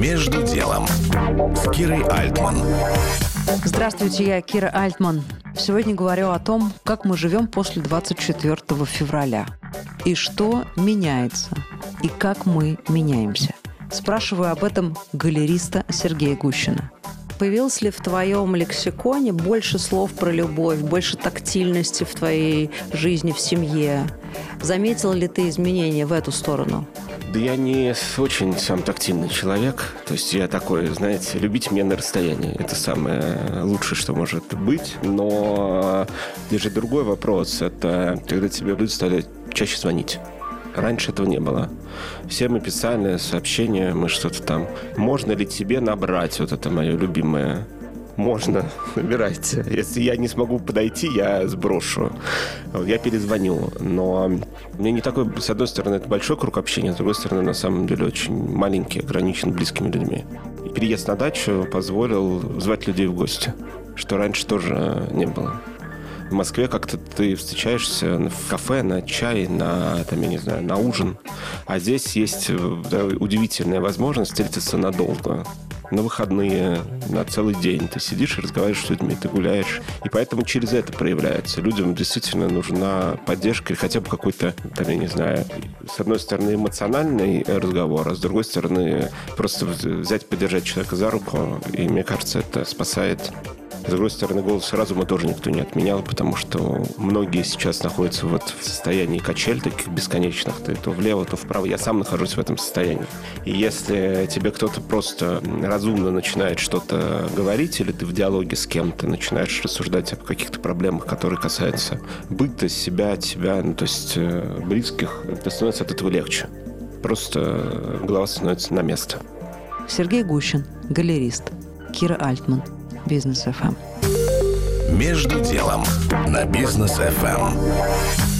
Между делом с Кирой Альтман. Здравствуйте, я Кира Альтман. Сегодня говорю о том, как мы живем после 24 февраля. И что меняется. И как мы меняемся. Спрашиваю об этом галериста Сергея Гущина. Появилось ли в твоем лексиконе больше слов про любовь, больше тактильности в твоей жизни, в семье? Заметил ли ты изменения в эту сторону? Да я не очень сам тактильный человек. То есть я такой, знаете, любить меня на расстоянии. Это самое лучшее, что может быть. Но здесь же другой вопрос. Это когда тебе люди стали чаще звонить. Раньше этого не было. Все мы писали сообщения, мы что-то там. Можно ли тебе набрать? Вот это мое любимое можно, набирайте. Если я не смогу подойти, я сброшу. Я перезвоню. Но мне не такой, с одной стороны, это большой круг общения, с другой стороны, на самом деле, очень маленький, ограничен близкими людьми. И переезд на дачу позволил звать людей в гости, что раньше тоже не было. В Москве как-то ты встречаешься в кафе на чай, на, там, я не знаю, на ужин. А здесь есть да, удивительная возможность встретиться надолго на выходные, на целый день. Ты сидишь и разговариваешь с людьми, ты гуляешь. И поэтому через это проявляется. Людям действительно нужна поддержка или хотя бы какой-то, там, я не знаю, с одной стороны эмоциональный разговор, а с другой стороны просто взять, поддержать человека за руку. И мне кажется, это спасает с другой стороны, голос разума тоже никто не отменял, потому что многие сейчас находятся вот в состоянии качель таких бесконечных. Ты то влево, то вправо. Я сам нахожусь в этом состоянии. И если тебе кто-то просто разумно начинает что-то говорить, или ты в диалоге с кем-то начинаешь рассуждать о каких-то проблемах, которые касаются быта, себя, тебя, ну, то есть э, близких, это становится от этого легче. Просто голова становится на место. Сергей Гущин, галерист. Кира Альтман, Бизнес ФМ. Между делом на Бизнес ФМ.